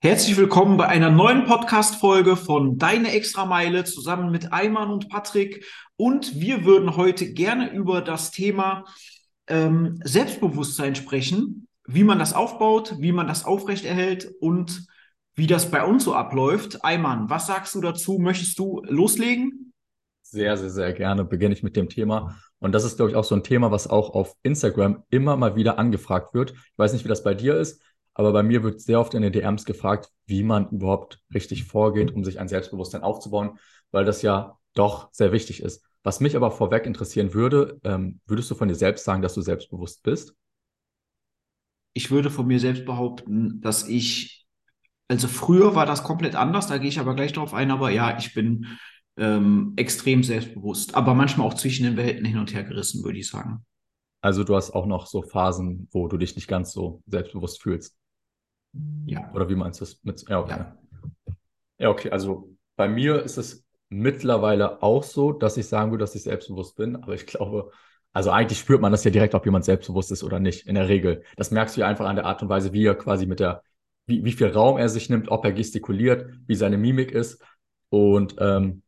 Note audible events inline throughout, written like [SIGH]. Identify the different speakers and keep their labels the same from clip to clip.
Speaker 1: Herzlich willkommen bei einer neuen Podcast-Folge von Deine Extrameile zusammen mit Ayman und Patrick. Und wir würden heute gerne über das Thema ähm, Selbstbewusstsein sprechen, wie man das aufbaut, wie man das aufrechterhält und wie das bei uns so abläuft. Ayman, was sagst du dazu? Möchtest du loslegen?
Speaker 2: Sehr, sehr, sehr gerne beginne ich mit dem Thema. Und das ist, glaube ich, auch so ein Thema, was auch auf Instagram immer mal wieder angefragt wird. Ich weiß nicht, wie das bei dir ist, aber bei mir wird sehr oft in den DMs gefragt, wie man überhaupt richtig vorgeht, um sich ein Selbstbewusstsein aufzubauen, weil das ja doch sehr wichtig ist. Was mich aber vorweg interessieren würde, ähm, würdest du von dir selbst sagen, dass du selbstbewusst bist?
Speaker 1: Ich würde von mir selbst behaupten, dass ich, also früher war das komplett anders, da gehe ich aber gleich drauf ein, aber ja, ich bin ähm, extrem selbstbewusst, aber manchmal auch zwischen den Welten hin und her gerissen, würde ich sagen.
Speaker 2: Also du hast auch noch so Phasen, wo du dich nicht ganz so selbstbewusst fühlst.
Speaker 1: Ja.
Speaker 2: Oder wie meinst du das? Mit, ja, okay. Ja. ja, okay. Also bei mir ist es mittlerweile auch so, dass ich sagen würde, dass ich selbstbewusst bin. Aber ich glaube, also eigentlich spürt man das ja direkt, ob jemand selbstbewusst ist oder nicht, in der Regel. Das merkst du ja einfach an der Art und Weise, wie er quasi mit der, wie, wie viel Raum er sich nimmt, ob er gestikuliert, wie seine Mimik ist. Und ähm,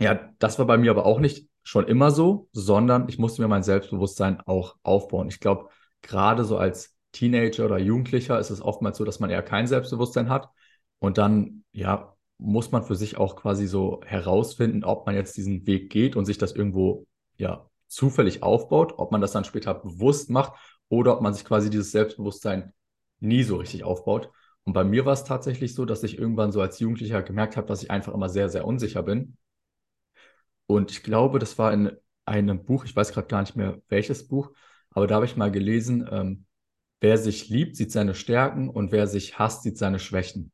Speaker 2: ja, das war bei mir aber auch nicht schon immer so, sondern ich musste mir mein Selbstbewusstsein auch aufbauen. Ich glaube, gerade so als Teenager oder Jugendlicher ist es oftmals so, dass man eher kein Selbstbewusstsein hat. Und dann, ja, muss man für sich auch quasi so herausfinden, ob man jetzt diesen Weg geht und sich das irgendwo, ja, zufällig aufbaut, ob man das dann später bewusst macht oder ob man sich quasi dieses Selbstbewusstsein nie so richtig aufbaut. Und bei mir war es tatsächlich so, dass ich irgendwann so als Jugendlicher gemerkt habe, dass ich einfach immer sehr, sehr unsicher bin. Und ich glaube, das war in einem Buch, ich weiß gerade gar nicht mehr welches Buch, aber da habe ich mal gelesen, ähm, wer sich liebt, sieht seine Stärken und wer sich hasst, sieht seine Schwächen.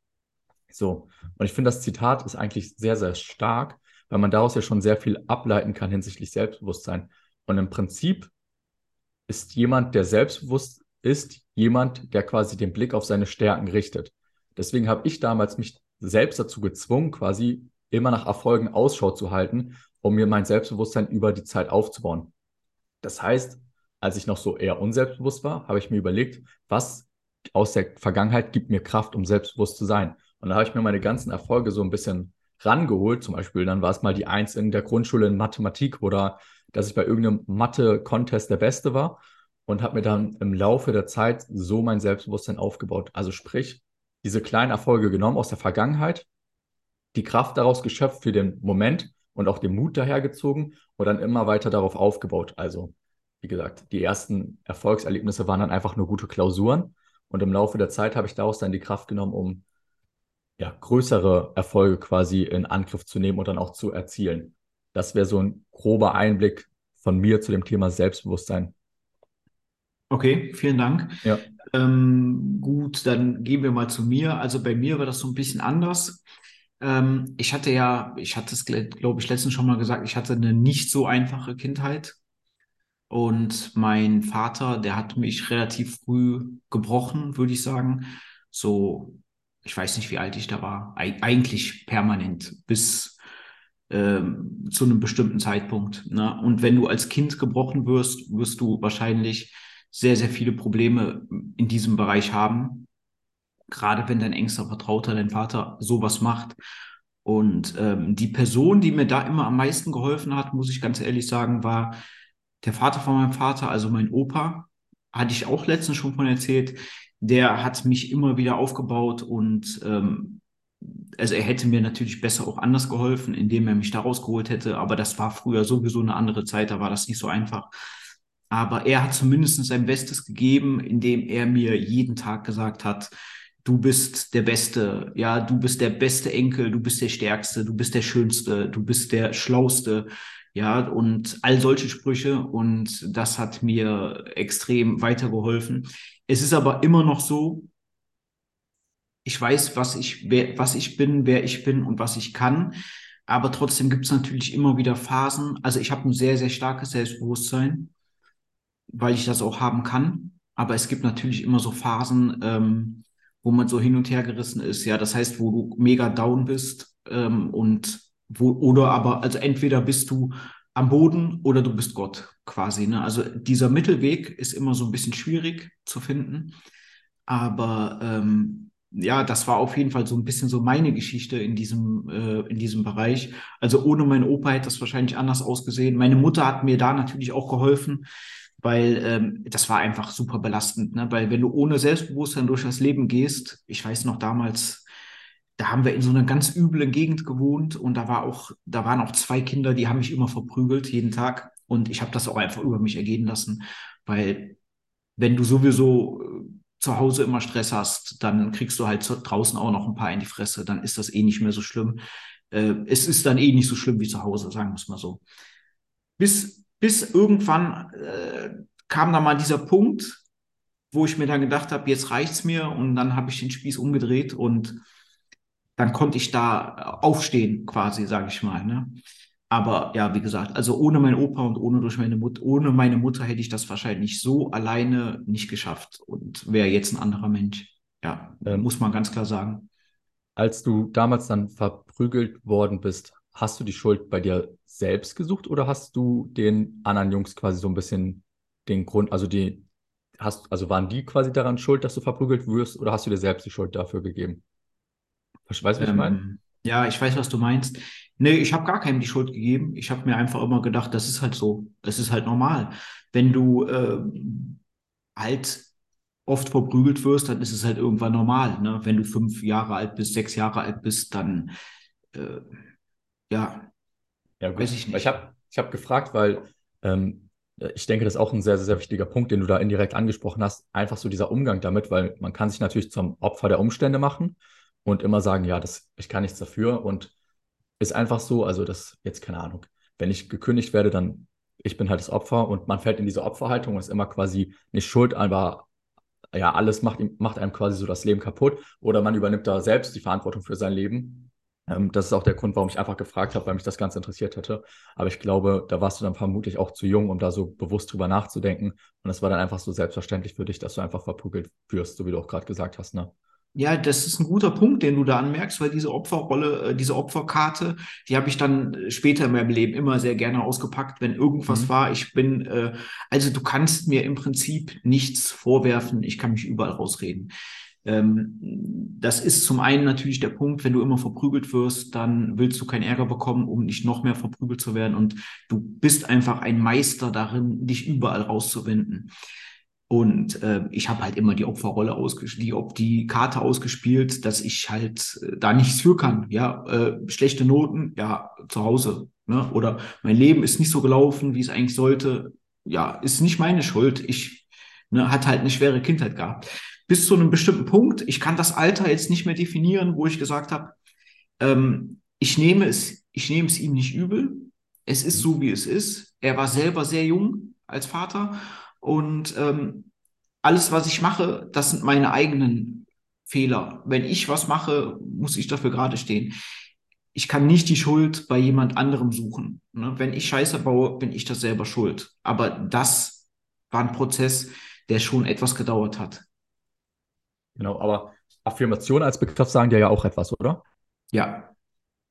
Speaker 2: So. Und ich finde, das Zitat ist eigentlich sehr, sehr stark, weil man daraus ja schon sehr viel ableiten kann hinsichtlich Selbstbewusstsein. Und im Prinzip ist jemand, der selbstbewusst ist, jemand, der quasi den Blick auf seine Stärken richtet. Deswegen habe ich damals mich selbst dazu gezwungen, quasi immer nach Erfolgen Ausschau zu halten, um mir mein Selbstbewusstsein über die Zeit aufzubauen. Das heißt, als ich noch so eher unselbstbewusst war, habe ich mir überlegt, was aus der Vergangenheit gibt mir Kraft, um selbstbewusst zu sein. Und da habe ich mir meine ganzen Erfolge so ein bisschen rangeholt. Zum Beispiel, dann war es mal die Eins in der Grundschule in Mathematik oder dass ich bei irgendeinem Mathe-Contest der Beste war und habe mir dann im Laufe der Zeit so mein Selbstbewusstsein aufgebaut. Also sprich, diese kleinen Erfolge genommen aus der Vergangenheit, die Kraft daraus geschöpft für den Moment und auch den Mut dahergezogen und dann immer weiter darauf aufgebaut. Also wie gesagt, die ersten Erfolgserlebnisse waren dann einfach nur gute Klausuren. Und im Laufe der Zeit habe ich daraus dann die Kraft genommen, um ja, größere Erfolge quasi in Angriff zu nehmen und dann auch zu erzielen. Das wäre so ein grober Einblick von mir zu dem Thema Selbstbewusstsein.
Speaker 1: Okay, vielen Dank.
Speaker 2: Ja.
Speaker 1: Ähm, gut, dann gehen wir mal zu mir. Also bei mir war das so ein bisschen anders. Ähm, ich hatte ja, ich hatte es, glaube ich, letztens schon mal gesagt, ich hatte eine nicht so einfache Kindheit. Und mein Vater, der hat mich relativ früh gebrochen, würde ich sagen. So, ich weiß nicht, wie alt ich da war. Eig eigentlich permanent bis ähm, zu einem bestimmten Zeitpunkt. Ne? Und wenn du als Kind gebrochen wirst, wirst du wahrscheinlich sehr, sehr viele Probleme in diesem Bereich haben. Gerade wenn dein engster Vertrauter, dein Vater, sowas macht. Und ähm, die Person, die mir da immer am meisten geholfen hat, muss ich ganz ehrlich sagen, war der Vater von meinem Vater, also mein Opa, hatte ich auch letztens schon von erzählt, der hat mich immer wieder aufgebaut und ähm, also er hätte mir natürlich besser auch anders geholfen, indem er mich da rausgeholt hätte, aber das war früher sowieso eine andere Zeit, da war das nicht so einfach. Aber er hat zumindest sein Bestes gegeben, indem er mir jeden Tag gesagt hat, du bist der Beste, ja, du bist der beste Enkel, du bist der Stärkste, du bist der Schönste, du bist der Schlauste, ja, und all solche Sprüche und das hat mir extrem weitergeholfen. Es ist aber immer noch so, ich weiß, was ich, wer, was ich bin, wer ich bin und was ich kann. Aber trotzdem gibt es natürlich immer wieder Phasen. Also ich habe ein sehr, sehr starkes Selbstbewusstsein, weil ich das auch haben kann. Aber es gibt natürlich immer so Phasen, ähm, wo man so hin und her gerissen ist. Ja, das heißt, wo du mega down bist ähm, und wo, oder aber, also entweder bist du am Boden oder du bist Gott quasi. Ne? Also dieser Mittelweg ist immer so ein bisschen schwierig zu finden. Aber ähm, ja, das war auf jeden Fall so ein bisschen so meine Geschichte in diesem, äh, in diesem Bereich. Also ohne meinen Opa hätte das wahrscheinlich anders ausgesehen. Meine Mutter hat mir da natürlich auch geholfen, weil ähm, das war einfach super belastend, ne? Weil wenn du ohne Selbstbewusstsein durch das Leben gehst, ich weiß noch damals, da haben wir in so einer ganz üblen Gegend gewohnt und da war auch, da waren auch zwei Kinder, die haben mich immer verprügelt jeden Tag und ich habe das auch einfach über mich ergehen lassen, weil wenn du sowieso äh, zu Hause immer Stress hast, dann kriegst du halt draußen auch noch ein paar in die Fresse, dann ist das eh nicht mehr so schlimm. Äh, es ist dann eh nicht so schlimm wie zu Hause, sagen wir es mal so. Bis, bis irgendwann äh, kam da mal dieser Punkt, wo ich mir dann gedacht habe, jetzt reicht's mir und dann habe ich den Spieß umgedreht und dann konnte ich da aufstehen, quasi, sage ich mal. Ne? Aber ja, wie gesagt, also ohne meinen Opa und ohne durch meine Mutter, ohne meine Mutter hätte ich das wahrscheinlich so alleine nicht geschafft und wäre jetzt ein anderer Mensch. Ja, ähm, muss man ganz klar sagen.
Speaker 2: Als du damals dann verprügelt worden bist, hast du die Schuld bei dir selbst gesucht oder hast du den anderen Jungs quasi so ein bisschen den Grund, also die, hast, also waren die quasi daran schuld, dass du verprügelt wirst oder hast du dir selbst die Schuld dafür gegeben?
Speaker 1: Weißt du, was ähm, ich meine? Ja, ich weiß, was du meinst. Nee, ich habe gar keinem die Schuld gegeben. Ich habe mir einfach immer gedacht, das ist halt so. Das ist halt normal. Wenn du äh, halt oft verprügelt wirst, dann ist es halt irgendwann normal. Ne? Wenn du fünf Jahre alt bist, sechs Jahre alt bist, dann äh, ja,
Speaker 2: ja gut. weiß ich nicht. Ich habe ich hab gefragt, weil ähm, ich denke, das ist auch ein sehr, sehr, sehr wichtiger Punkt, den du da indirekt angesprochen hast. Einfach so dieser Umgang damit, weil man kann sich natürlich zum Opfer der Umstände machen und immer sagen, ja, das, ich kann nichts dafür und ist einfach so, also das jetzt keine Ahnung, wenn ich gekündigt werde, dann ich bin halt das Opfer und man fällt in diese Opferhaltung ist immer quasi nicht schuld, aber ja, alles macht, macht einem quasi so das Leben kaputt oder man übernimmt da selbst die Verantwortung für sein Leben. Ähm, das ist auch der Grund, warum ich einfach gefragt habe, weil mich das Ganze interessiert hätte. Aber ich glaube, da warst du dann vermutlich auch zu jung, um da so bewusst drüber nachzudenken. Und es war dann einfach so selbstverständlich für dich, dass du einfach verprügelt wirst, so wie du auch gerade gesagt hast, ne?
Speaker 1: Ja, das ist ein guter Punkt, den du da anmerkst, weil diese Opferrolle, äh, diese Opferkarte, die habe ich dann später in meinem Leben immer sehr gerne ausgepackt, wenn irgendwas mhm. war. Ich bin, äh, also du kannst mir im Prinzip nichts vorwerfen, ich kann mich überall rausreden. Ähm, das ist zum einen natürlich der Punkt, wenn du immer verprügelt wirst, dann willst du keinen Ärger bekommen, um nicht noch mehr verprügelt zu werden. Und du bist einfach ein Meister darin, dich überall rauszuwenden. Und äh, ich habe halt immer die Opferrolle ausgespielt, die, die Karte ausgespielt, dass ich halt äh, da nichts für kann. Ja, äh, schlechte Noten, ja, zu Hause. Ne? Oder mein Leben ist nicht so gelaufen, wie es eigentlich sollte. Ja, ist nicht meine Schuld. Ich ne, hat halt eine schwere Kindheit gehabt. Bis zu einem bestimmten Punkt. Ich kann das Alter jetzt nicht mehr definieren, wo ich gesagt habe, ähm, ich nehme es, ich nehme es ihm nicht übel. Es ist so, wie es ist. Er war selber sehr jung als Vater und ähm, alles, was ich mache, das sind meine eigenen Fehler. Wenn ich was mache, muss ich dafür gerade stehen. Ich kann nicht die Schuld bei jemand anderem suchen. Ne? Wenn ich Scheiße baue, bin ich das selber schuld. Aber das war ein Prozess, der schon etwas gedauert hat.
Speaker 2: Genau, aber Affirmation als Begriff sagen dir ja auch etwas, oder?
Speaker 1: Ja.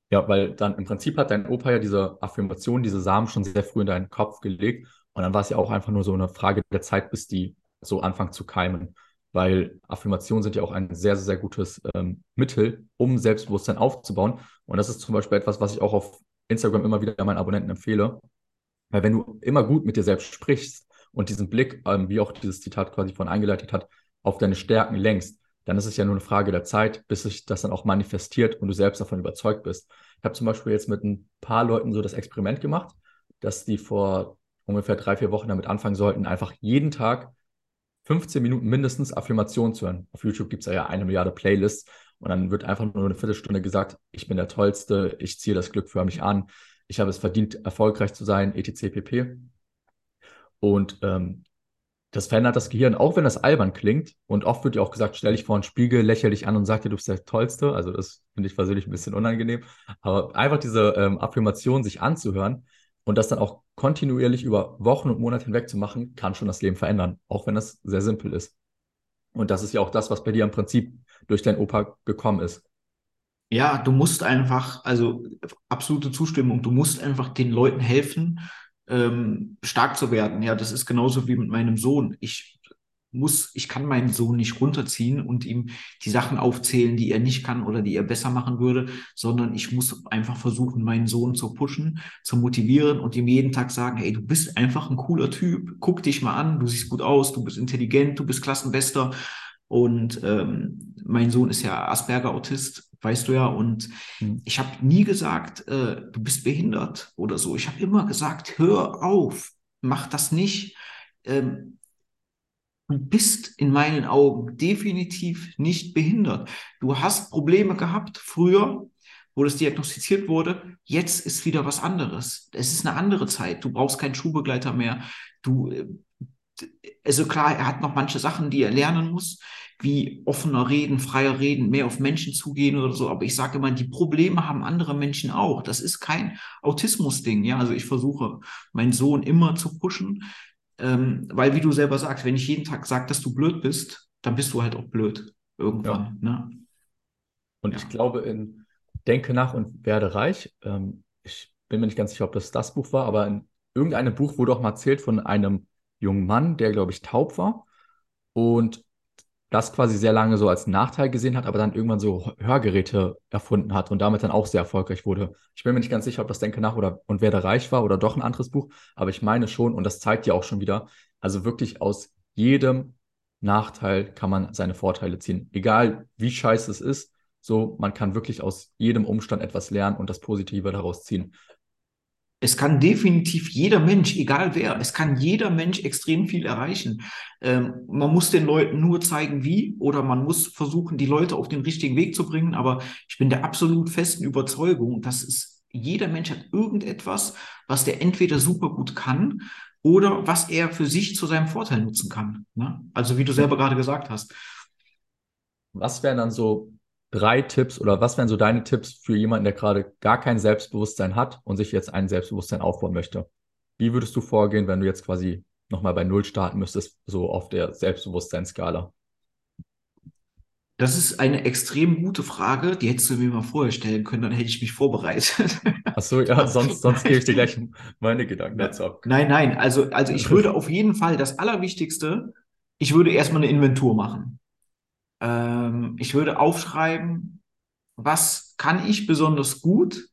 Speaker 2: Ja, weil dann im Prinzip hat dein Opa ja diese Affirmation, diese Samen schon sehr früh in deinen Kopf gelegt und dann war es ja auch einfach nur so eine Frage der Zeit, bis die so anfangen zu keimen. Weil Affirmationen sind ja auch ein sehr, sehr, gutes ähm, Mittel, um Selbstbewusstsein aufzubauen. Und das ist zum Beispiel etwas, was ich auch auf Instagram immer wieder meinen Abonnenten empfehle. Weil wenn du immer gut mit dir selbst sprichst und diesen Blick, ähm, wie auch dieses Zitat quasi von eingeleitet hat, auf deine Stärken lenkst, dann ist es ja nur eine Frage der Zeit, bis sich das dann auch manifestiert und du selbst davon überzeugt bist. Ich habe zum Beispiel jetzt mit ein paar Leuten so das Experiment gemacht, dass die vor ungefähr drei, vier Wochen damit anfangen sollten, einfach jeden Tag 15 Minuten mindestens Affirmationen zu hören. Auf YouTube gibt es ja eine Milliarde Playlists und dann wird einfach nur eine Viertelstunde gesagt, ich bin der Tollste, ich ziehe das Glück für mich an, ich habe es verdient, erfolgreich zu sein, etc. pp. Und ähm, das verändert das Gehirn, auch wenn das albern klingt. Und oft wird ja auch gesagt, stell dich vor einen Spiegel, lächle dich an und sag dir, du bist der Tollste. Also das finde ich persönlich ein bisschen unangenehm. Aber einfach diese ähm, Affirmation sich anzuhören, und das dann auch kontinuierlich über Wochen und Monate hinweg zu machen, kann schon das Leben verändern, auch wenn das sehr simpel ist. Und das ist ja auch das, was bei dir im Prinzip durch dein Opa gekommen ist.
Speaker 1: Ja, du musst einfach, also absolute Zustimmung, du musst einfach den Leuten helfen, ähm, stark zu werden. Ja, das ist genauso wie mit meinem Sohn. Ich muss, ich kann meinen Sohn nicht runterziehen und ihm die Sachen aufzählen, die er nicht kann oder die er besser machen würde, sondern ich muss einfach versuchen, meinen Sohn zu pushen, zu motivieren und ihm jeden Tag sagen, hey, du bist einfach ein cooler Typ, guck dich mal an, du siehst gut aus, du bist intelligent, du bist Klassenbester. Und ähm, mein Sohn ist ja Asperger-Autist, weißt du ja. Und mhm. ich habe nie gesagt, äh, du bist behindert oder so. Ich habe immer gesagt, hör auf, mach das nicht. Ähm, du bist in meinen Augen definitiv nicht behindert. Du hast Probleme gehabt früher, wo das diagnostiziert wurde. Jetzt ist wieder was anderes. Es ist eine andere Zeit. Du brauchst keinen Schuhbegleiter mehr. Du, äh, also klar, er hat noch manche Sachen, die er lernen muss, wie offener reden, freier reden, mehr auf Menschen zugehen oder so. Aber ich sage immer, die Probleme haben andere Menschen auch. Das ist kein Autismus-Ding. Ja, also ich versuche, meinen Sohn immer zu pushen, ähm, weil wie du selber sagst, wenn ich jeden Tag sage, dass du blöd bist, dann bist du halt auch blöd irgendwann. Ja. Ne?
Speaker 2: Und ja. ich glaube in Denke nach und werde reich. Ähm, ich bin mir nicht ganz sicher, ob das das Buch war, aber in irgendeinem Buch wurde auch mal erzählt von einem jungen Mann, der, glaube ich, taub war und das quasi sehr lange so als Nachteil gesehen hat, aber dann irgendwann so Hörgeräte erfunden hat und damit dann auch sehr erfolgreich wurde. Ich bin mir nicht ganz sicher, ob das Denke nach oder und werde reich war oder doch ein anderes Buch, aber ich meine schon, und das zeigt ja auch schon wieder, also wirklich aus jedem Nachteil kann man seine Vorteile ziehen. Egal wie scheiße es ist, so man kann wirklich aus jedem Umstand etwas lernen und das Positive daraus ziehen.
Speaker 1: Es kann definitiv jeder Mensch, egal wer, es kann jeder Mensch extrem viel erreichen. Ähm, man muss den Leuten nur zeigen, wie, oder man muss versuchen, die Leute auf den richtigen Weg zu bringen. Aber ich bin der absolut festen Überzeugung, dass es jeder Mensch hat irgendetwas, was der entweder super gut kann oder was er für sich zu seinem Vorteil nutzen kann. Ne? Also wie du selber gerade gesagt hast.
Speaker 2: Was wären dann so drei Tipps oder was wären so deine Tipps für jemanden, der gerade gar kein Selbstbewusstsein hat und sich jetzt ein Selbstbewusstsein aufbauen möchte? Wie würdest du vorgehen, wenn du jetzt quasi nochmal bei Null starten müsstest, so auf der Selbstbewusstseinsskala?
Speaker 1: Das ist eine extrem gute Frage, die hättest du mir mal vorher stellen können, dann hätte ich mich vorbereitet. [LAUGHS]
Speaker 2: Ach so, ja, [LAUGHS] sonst, sonst gebe ich dir gleich meine Gedanken dazu ab.
Speaker 1: Nein, nein, also, also ich [LAUGHS] würde auf jeden Fall das Allerwichtigste, ich würde erstmal eine Inventur machen. Ähm, ich würde aufschreiben, was kann ich besonders gut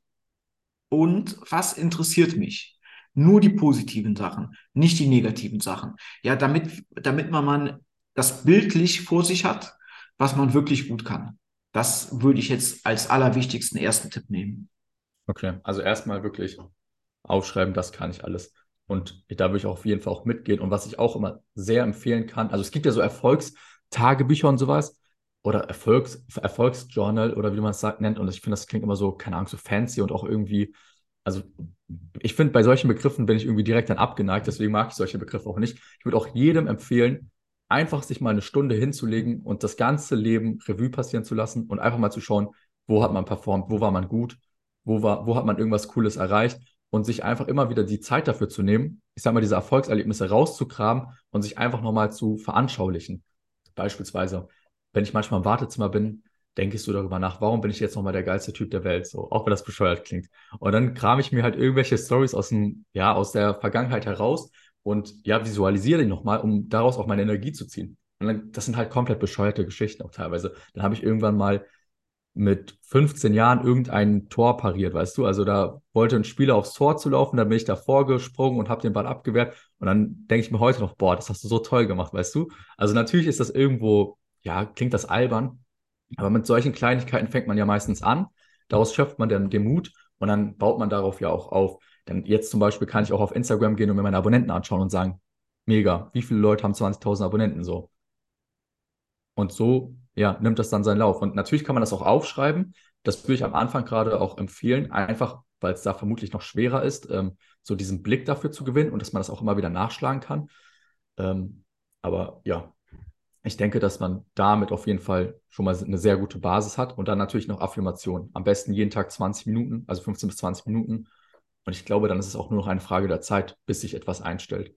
Speaker 1: und was interessiert mich. Nur die positiven Sachen, nicht die negativen Sachen. Ja, damit, damit man, man das bildlich vor sich hat, was man wirklich gut kann. Das würde ich jetzt als allerwichtigsten ersten Tipp nehmen.
Speaker 2: Okay, also erstmal wirklich aufschreiben, das kann ich alles. Und da würde ich auf jeden Fall auch mitgehen. Und was ich auch immer sehr empfehlen kann, also es gibt ja so Erfolgstagebücher und sowas oder Erfolgs, Erfolgsjournal oder wie man es sagt, nennt. Und ich finde, das klingt immer so, keine Ahnung, so fancy und auch irgendwie, also ich finde, bei solchen Begriffen bin ich irgendwie direkt dann abgeneigt, deswegen mag ich solche Begriffe auch nicht. Ich würde auch jedem empfehlen, einfach sich mal eine Stunde hinzulegen und das ganze Leben Revue passieren zu lassen und einfach mal zu schauen, wo hat man performt, wo war man gut, wo, war, wo hat man irgendwas Cooles erreicht und sich einfach immer wieder die Zeit dafür zu nehmen, ich sag mal, diese Erfolgserlebnisse rauszukramen und sich einfach nochmal zu veranschaulichen. Beispielsweise, wenn ich manchmal im Wartezimmer bin, ich so darüber nach, warum bin ich jetzt nochmal der geilste Typ der Welt, so, auch wenn das bescheuert klingt. Und dann kram ich mir halt irgendwelche Stories aus dem, ja, aus der Vergangenheit heraus und ja, visualisiere die nochmal, um daraus auch meine Energie zu ziehen. Und dann, das sind halt komplett bescheuerte Geschichten auch teilweise. Dann habe ich irgendwann mal mit 15 Jahren irgendein Tor pariert, weißt du? Also da wollte ein Spieler aufs Tor zu laufen, dann bin ich da vorgesprungen und habe den Ball abgewehrt. Und dann denke ich mir heute noch, boah, das hast du so toll gemacht, weißt du? Also natürlich ist das irgendwo ja, klingt das albern, aber mit solchen Kleinigkeiten fängt man ja meistens an. Daraus schöpft man dann den Mut und dann baut man darauf ja auch auf. Denn jetzt zum Beispiel kann ich auch auf Instagram gehen und mir meine Abonnenten anschauen und sagen, mega, wie viele Leute haben 20.000 Abonnenten so? Und so, ja, nimmt das dann seinen Lauf. Und natürlich kann man das auch aufschreiben. Das würde ich am Anfang gerade auch empfehlen, einfach weil es da vermutlich noch schwerer ist, ähm, so diesen Blick dafür zu gewinnen und dass man das auch immer wieder nachschlagen kann. Ähm, aber ja, ich denke, dass man damit auf jeden Fall schon mal eine sehr gute Basis hat und dann natürlich noch Affirmationen. Am besten jeden Tag 20 Minuten, also 15 bis 20 Minuten. Und ich glaube, dann ist es auch nur noch eine Frage der Zeit, bis sich etwas einstellt.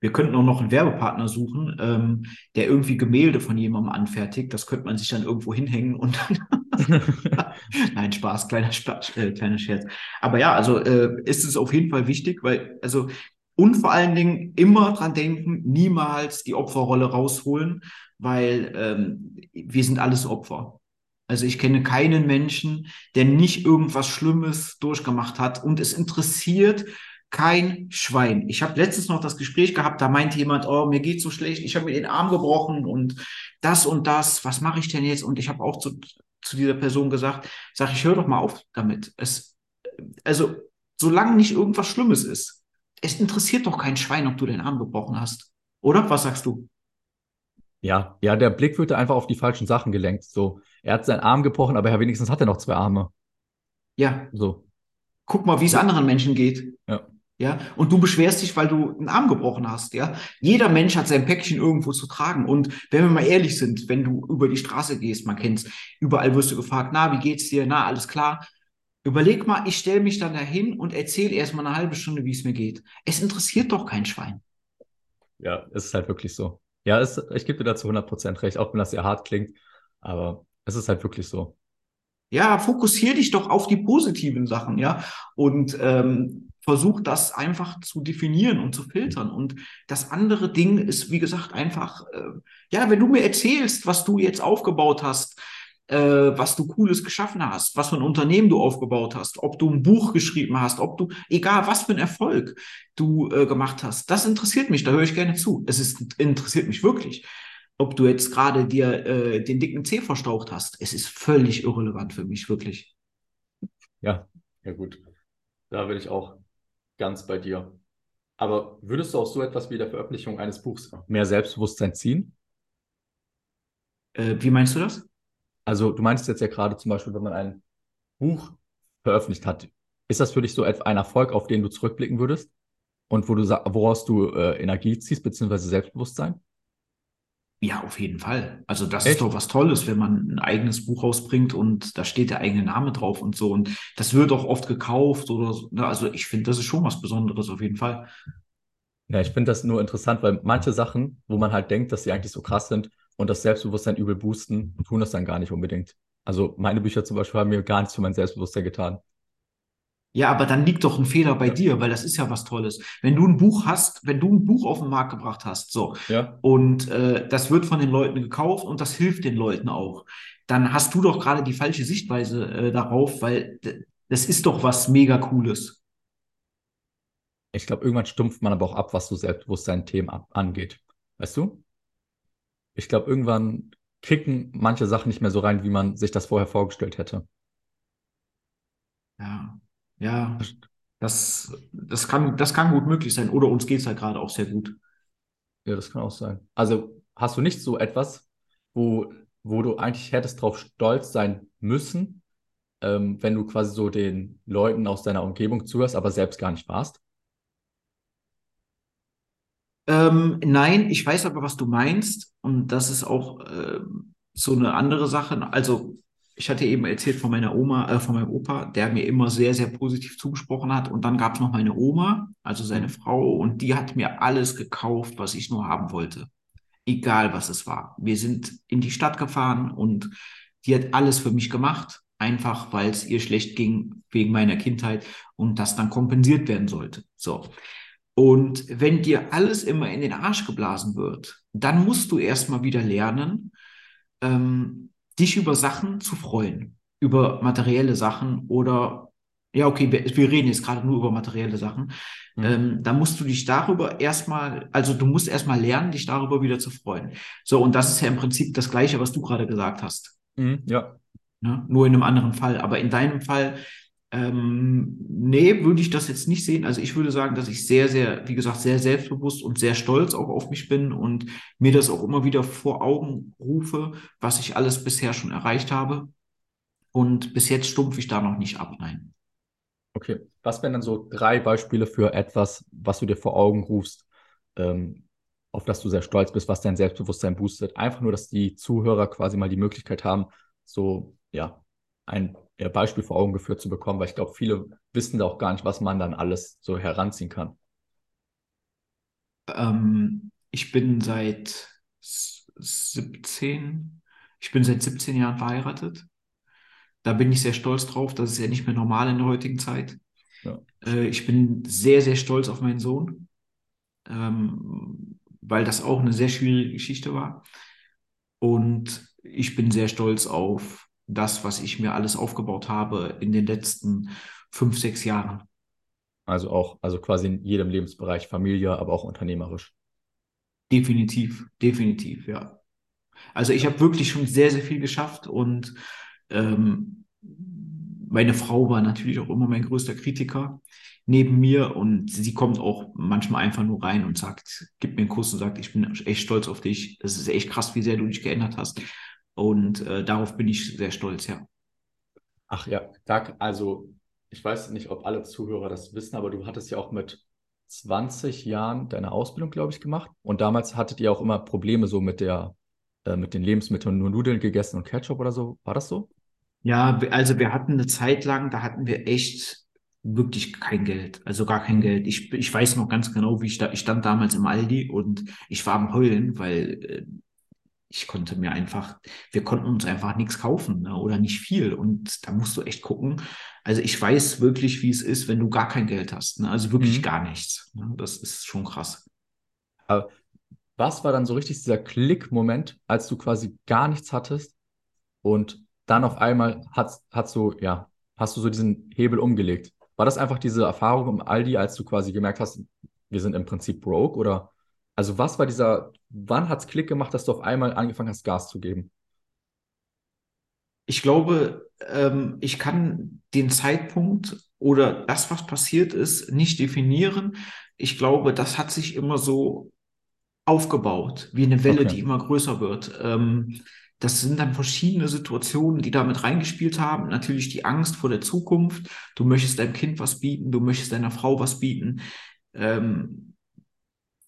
Speaker 1: Wir könnten auch noch einen Werbepartner suchen, ähm, der irgendwie Gemälde von jemandem anfertigt. Das könnte man sich dann irgendwo hinhängen und dann. [LAUGHS] Nein, Spaß, kleiner, Spaß, äh, kleiner Scherz. Aber ja, also äh, ist es auf jeden Fall wichtig, weil, also Und vor allen Dingen immer dran denken, niemals die Opferrolle rausholen, weil ähm, wir sind alles Opfer. Also ich kenne keinen Menschen, der nicht irgendwas Schlimmes durchgemacht hat und es interessiert kein Schwein. Ich habe letztens noch das Gespräch gehabt, da meinte jemand, oh, mir geht's so schlecht, ich habe mir den Arm gebrochen und das und das, was mache ich denn jetzt? Und ich habe auch zu, zu dieser Person gesagt, sag ich, hör doch mal auf damit. Es, also, solange nicht irgendwas Schlimmes ist, es interessiert doch kein Schwein, ob du den Arm gebrochen hast. Oder? Was sagst du?
Speaker 2: Ja, ja, der Blick wird einfach auf die falschen Sachen gelenkt. So, er hat seinen Arm gebrochen, aber ja, wenigstens hat er noch zwei Arme.
Speaker 1: Ja. So. Guck mal, wie es anderen Menschen geht.
Speaker 2: Ja.
Speaker 1: Ja, und du beschwerst dich, weil du einen Arm gebrochen hast, ja. Jeder Mensch hat sein Päckchen irgendwo zu tragen. Und wenn wir mal ehrlich sind, wenn du über die Straße gehst, man kennt's, überall wirst du gefragt, na, wie geht's dir? Na, alles klar. Überleg mal, ich stelle mich dann dahin und erzähle erstmal eine halbe Stunde, wie es mir geht. Es interessiert doch kein Schwein.
Speaker 2: Ja, es ist halt wirklich so. Ja, es, ich gebe dir dazu 100% recht, auch wenn das sehr hart klingt. Aber es ist halt wirklich so.
Speaker 1: Ja, fokussier dich doch auf die positiven Sachen, ja. Und ähm, versuch das einfach zu definieren und zu filtern. Und das andere Ding ist, wie gesagt, einfach, äh, ja, wenn du mir erzählst, was du jetzt aufgebaut hast, äh, was du Cooles geschaffen hast, was für ein Unternehmen du aufgebaut hast, ob du ein Buch geschrieben hast, ob du, egal was für ein Erfolg du äh, gemacht hast, das interessiert mich, da höre ich gerne zu. Es ist, interessiert mich wirklich. Ob du jetzt gerade dir äh, den dicken Zeh verstaucht hast, es ist völlig irrelevant für mich, wirklich.
Speaker 2: Ja, ja gut. Da will ich auch ganz bei dir. Aber würdest du auch so etwas wie der Veröffentlichung eines Buchs mehr Selbstbewusstsein ziehen?
Speaker 1: Äh, wie meinst du das?
Speaker 2: Also du meinst jetzt ja gerade zum Beispiel, wenn man ein Buch veröffentlicht hat, ist das für dich so ein Erfolg, auf den du zurückblicken würdest? Und wo du woraus du äh, Energie ziehst, beziehungsweise Selbstbewusstsein?
Speaker 1: Ja, auf jeden Fall. Also das Echt? ist doch was Tolles, wenn man ein eigenes Buch rausbringt und da steht der eigene Name drauf und so. Und das wird auch oft gekauft oder so. Also ich finde, das ist schon was Besonderes auf jeden Fall.
Speaker 2: Ja, ich finde das nur interessant, weil manche Sachen, wo man halt denkt, dass sie eigentlich so krass sind und das Selbstbewusstsein übel boosten, tun das dann gar nicht unbedingt. Also meine Bücher zum Beispiel haben mir gar nichts für mein Selbstbewusstsein getan.
Speaker 1: Ja, aber dann liegt doch ein Fehler bei ja. dir, weil das ist ja was Tolles. Wenn du ein Buch hast, wenn du ein Buch auf den Markt gebracht hast, so,
Speaker 2: ja.
Speaker 1: und äh, das wird von den Leuten gekauft und das hilft den Leuten auch, dann hast du doch gerade die falsche Sichtweise äh, darauf, weil das ist doch was mega Cooles.
Speaker 2: Ich glaube, irgendwann stumpft man aber auch ab, was so Selbstbewusstsein-Themen angeht. Weißt du? Ich glaube, irgendwann kicken manche Sachen nicht mehr so rein, wie man sich das vorher vorgestellt hätte.
Speaker 1: Ja. Ja, das, das, kann, das kann gut möglich sein. Oder uns geht es halt gerade auch sehr gut.
Speaker 2: Ja, das kann auch sein. Also hast du nicht so etwas, wo, wo du eigentlich hättest drauf stolz sein müssen, ähm, wenn du quasi so den Leuten aus deiner Umgebung zuhörst, aber selbst gar nicht warst?
Speaker 1: Ähm, nein, ich weiß aber, was du meinst. Und das ist auch äh, so eine andere Sache. Also ich hatte eben erzählt von meiner Oma, äh, von meinem Opa, der mir immer sehr, sehr positiv zugesprochen hat. Und dann gab es noch meine Oma, also seine Frau, und die hat mir alles gekauft, was ich nur haben wollte. Egal was es war. Wir sind in die Stadt gefahren und die hat alles für mich gemacht, einfach weil es ihr schlecht ging wegen meiner Kindheit und das dann kompensiert werden sollte. So. Und wenn dir alles immer in den Arsch geblasen wird, dann musst du erstmal wieder lernen, ähm, dich über Sachen zu freuen, über materielle Sachen oder ja, okay, wir, wir reden jetzt gerade nur über materielle Sachen. Mhm. Ähm, da musst du dich darüber erstmal, also du musst erstmal lernen, dich darüber wieder zu freuen. So, und das ist ja im Prinzip das Gleiche, was du gerade gesagt hast.
Speaker 2: Mhm, ja.
Speaker 1: Ne? Nur in einem anderen Fall. Aber in deinem Fall ähm, nee, würde ich das jetzt nicht sehen. Also ich würde sagen, dass ich sehr, sehr, wie gesagt, sehr selbstbewusst und sehr stolz auch auf mich bin und mir das auch immer wieder vor Augen rufe, was ich alles bisher schon erreicht habe. Und bis jetzt stumpfe ich da noch nicht ab, nein.
Speaker 2: Okay, was wären dann so drei Beispiele für etwas, was du dir vor Augen rufst, ähm, auf das du sehr stolz bist, was dein Selbstbewusstsein boostet? Einfach nur, dass die Zuhörer quasi mal die Möglichkeit haben, so, ja, ein Beispiel vor Augen geführt zu bekommen, weil ich glaube, viele wissen da auch gar nicht, was man dann alles so heranziehen kann.
Speaker 1: Ähm, ich bin seit 17, ich bin seit 17 Jahren verheiratet. Da bin ich sehr stolz drauf. Das ist ja nicht mehr normal in der heutigen Zeit. Ja. Äh, ich bin sehr, sehr stolz auf meinen Sohn. ähm, weil das auch eine sehr schwierige Geschichte war. Und ich bin sehr stolz auf das, was ich mir alles aufgebaut habe in den letzten fünf, sechs Jahren.
Speaker 2: Also auch, also quasi in jedem Lebensbereich, Familie, aber auch unternehmerisch.
Speaker 1: Definitiv, definitiv, ja. Also ich habe wirklich schon sehr, sehr viel geschafft und ähm, meine Frau war natürlich auch immer mein größter Kritiker neben mir und sie kommt auch manchmal einfach nur rein und sagt, gibt mir einen Kuss und sagt, ich bin echt stolz auf dich. Es ist echt krass, wie sehr du dich geändert hast. Und äh, darauf bin ich sehr stolz, ja.
Speaker 2: Ach ja, Doug, also ich weiß nicht, ob alle Zuhörer das wissen, aber du hattest ja auch mit 20 Jahren deine Ausbildung, glaube ich, gemacht. Und damals hattet ihr auch immer Probleme so mit der, äh, mit den Lebensmitteln, nur Nudeln gegessen und Ketchup oder so. War das so?
Speaker 1: Ja, also wir hatten eine Zeit lang, da hatten wir echt wirklich kein Geld, also gar kein Geld. Ich, ich weiß noch ganz genau, wie ich da, ich stand damals im Aldi und ich war am Heulen, weil äh, ich konnte mir einfach, wir konnten uns einfach nichts kaufen ne, oder nicht viel. Und da musst du echt gucken. Also ich weiß wirklich, wie es ist, wenn du gar kein Geld hast. Ne? Also wirklich mhm. gar nichts. Ne? Das ist schon krass.
Speaker 2: Aber was war dann so richtig dieser Klick-Moment, als du quasi gar nichts hattest und dann auf einmal hat, hat so, ja, hast du so diesen Hebel umgelegt? War das einfach diese Erfahrung im Aldi, als du quasi gemerkt hast, wir sind im Prinzip broke? Oder also was war dieser, wann hat es Klick gemacht, dass du auf einmal angefangen hast, Gas zu geben?
Speaker 1: Ich glaube, ähm, ich kann den Zeitpunkt oder das, was passiert ist, nicht definieren. Ich glaube, das hat sich immer so aufgebaut, wie eine Welle, okay. die immer größer wird. Ähm, das sind dann verschiedene Situationen, die damit reingespielt haben. Natürlich die Angst vor der Zukunft. Du möchtest deinem Kind was bieten, du möchtest deiner Frau was bieten. Ähm,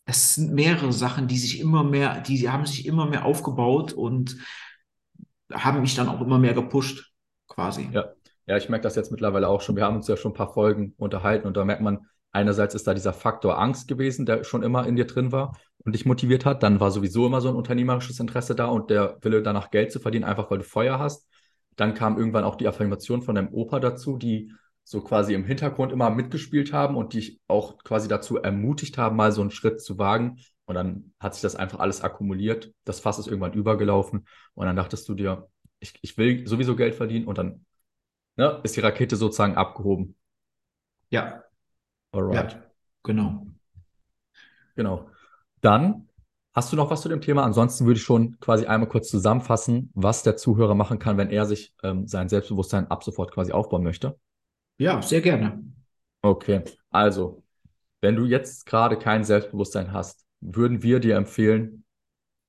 Speaker 1: es sind mehrere Sachen, die sich immer mehr, die haben sich immer mehr aufgebaut und haben mich dann auch immer mehr gepusht, quasi.
Speaker 2: Ja, ja, ich merke das jetzt mittlerweile auch schon. Wir haben uns ja schon ein paar Folgen unterhalten und da merkt man, einerseits ist da dieser Faktor Angst gewesen, der schon immer in dir drin war und dich motiviert hat. Dann war sowieso immer so ein unternehmerisches Interesse da und der Wille danach Geld zu verdienen, einfach weil du Feuer hast. Dann kam irgendwann auch die Affirmation von deinem Opa dazu, die so quasi im Hintergrund immer mitgespielt haben und dich auch quasi dazu ermutigt haben, mal so einen Schritt zu wagen. Und dann hat sich das einfach alles akkumuliert. Das Fass ist irgendwann übergelaufen. Und dann dachtest du dir, ich, ich will sowieso Geld verdienen und dann ne, ist die Rakete sozusagen abgehoben.
Speaker 1: Ja. Alright. Ja, genau.
Speaker 2: Genau. Dann hast du noch was zu dem Thema? Ansonsten würde ich schon quasi einmal kurz zusammenfassen, was der Zuhörer machen kann, wenn er sich ähm, sein Selbstbewusstsein ab sofort quasi aufbauen möchte.
Speaker 1: Ja, sehr gerne.
Speaker 2: Okay, also, wenn du jetzt gerade kein Selbstbewusstsein hast, würden wir dir empfehlen,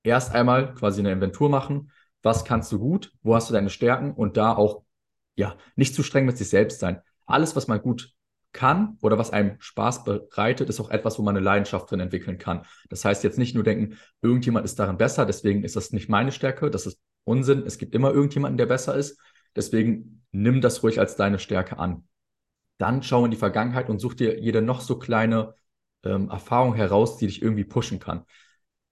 Speaker 2: erst einmal quasi eine Inventur machen. Was kannst du gut? Wo hast du deine Stärken? Und da auch, ja, nicht zu streng mit sich selbst sein. Alles, was man gut kann oder was einem Spaß bereitet, ist auch etwas, wo man eine Leidenschaft drin entwickeln kann. Das heißt jetzt nicht nur denken, irgendjemand ist darin besser, deswegen ist das nicht meine Stärke. Das ist Unsinn. Es gibt immer irgendjemanden, der besser ist. Deswegen nimm das ruhig als deine Stärke an dann schau in die Vergangenheit und such dir jede noch so kleine ähm, Erfahrung heraus, die dich irgendwie pushen kann.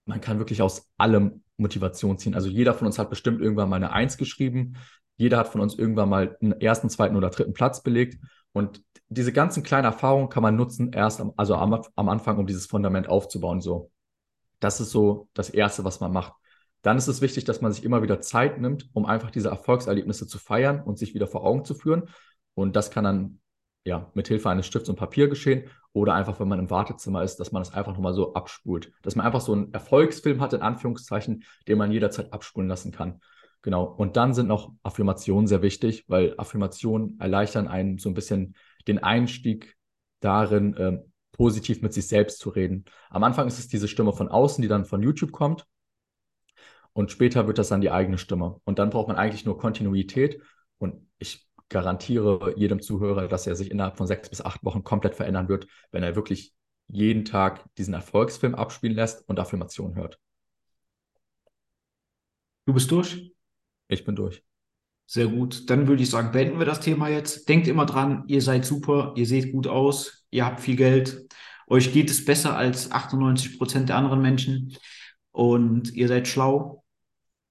Speaker 2: Man kann wirklich aus allem Motivation ziehen. Also jeder von uns hat bestimmt irgendwann mal eine Eins geschrieben. Jeder hat von uns irgendwann mal einen ersten, zweiten oder dritten Platz belegt. Und diese ganzen kleinen Erfahrungen kann man nutzen, erst am, also am, am Anfang, um dieses Fundament aufzubauen. So. Das ist so das Erste, was man macht. Dann ist es wichtig, dass man sich immer wieder Zeit nimmt, um einfach diese Erfolgserlebnisse zu feiern und sich wieder vor Augen zu führen. Und das kann dann ja, mit Hilfe eines Stifts und Papier geschehen oder einfach, wenn man im Wartezimmer ist, dass man das einfach nochmal so abspult. Dass man einfach so einen Erfolgsfilm hat, in Anführungszeichen, den man jederzeit abspulen lassen kann. Genau. Und dann sind noch Affirmationen sehr wichtig, weil Affirmationen erleichtern einen so ein bisschen den Einstieg darin, äh, positiv mit sich selbst zu reden. Am Anfang ist es diese Stimme von außen, die dann von YouTube kommt. Und später wird das dann die eigene Stimme. Und dann braucht man eigentlich nur Kontinuität. Und ich garantiere jedem Zuhörer, dass er sich innerhalb von sechs bis acht Wochen komplett verändern wird, wenn er wirklich jeden Tag diesen Erfolgsfilm abspielen lässt und Affirmationen hört.
Speaker 1: Du bist durch?
Speaker 2: Ich bin durch.
Speaker 1: Sehr gut. Dann würde ich sagen, beenden wir das Thema jetzt. Denkt immer dran, ihr seid super, ihr seht gut aus, ihr habt viel Geld, euch geht es besser als 98 Prozent der anderen Menschen und ihr seid schlau.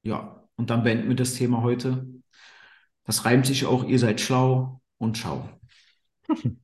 Speaker 1: Ja, und dann beenden wir das Thema heute. Das reimt sich auch, ihr seid schlau und schau. [LAUGHS]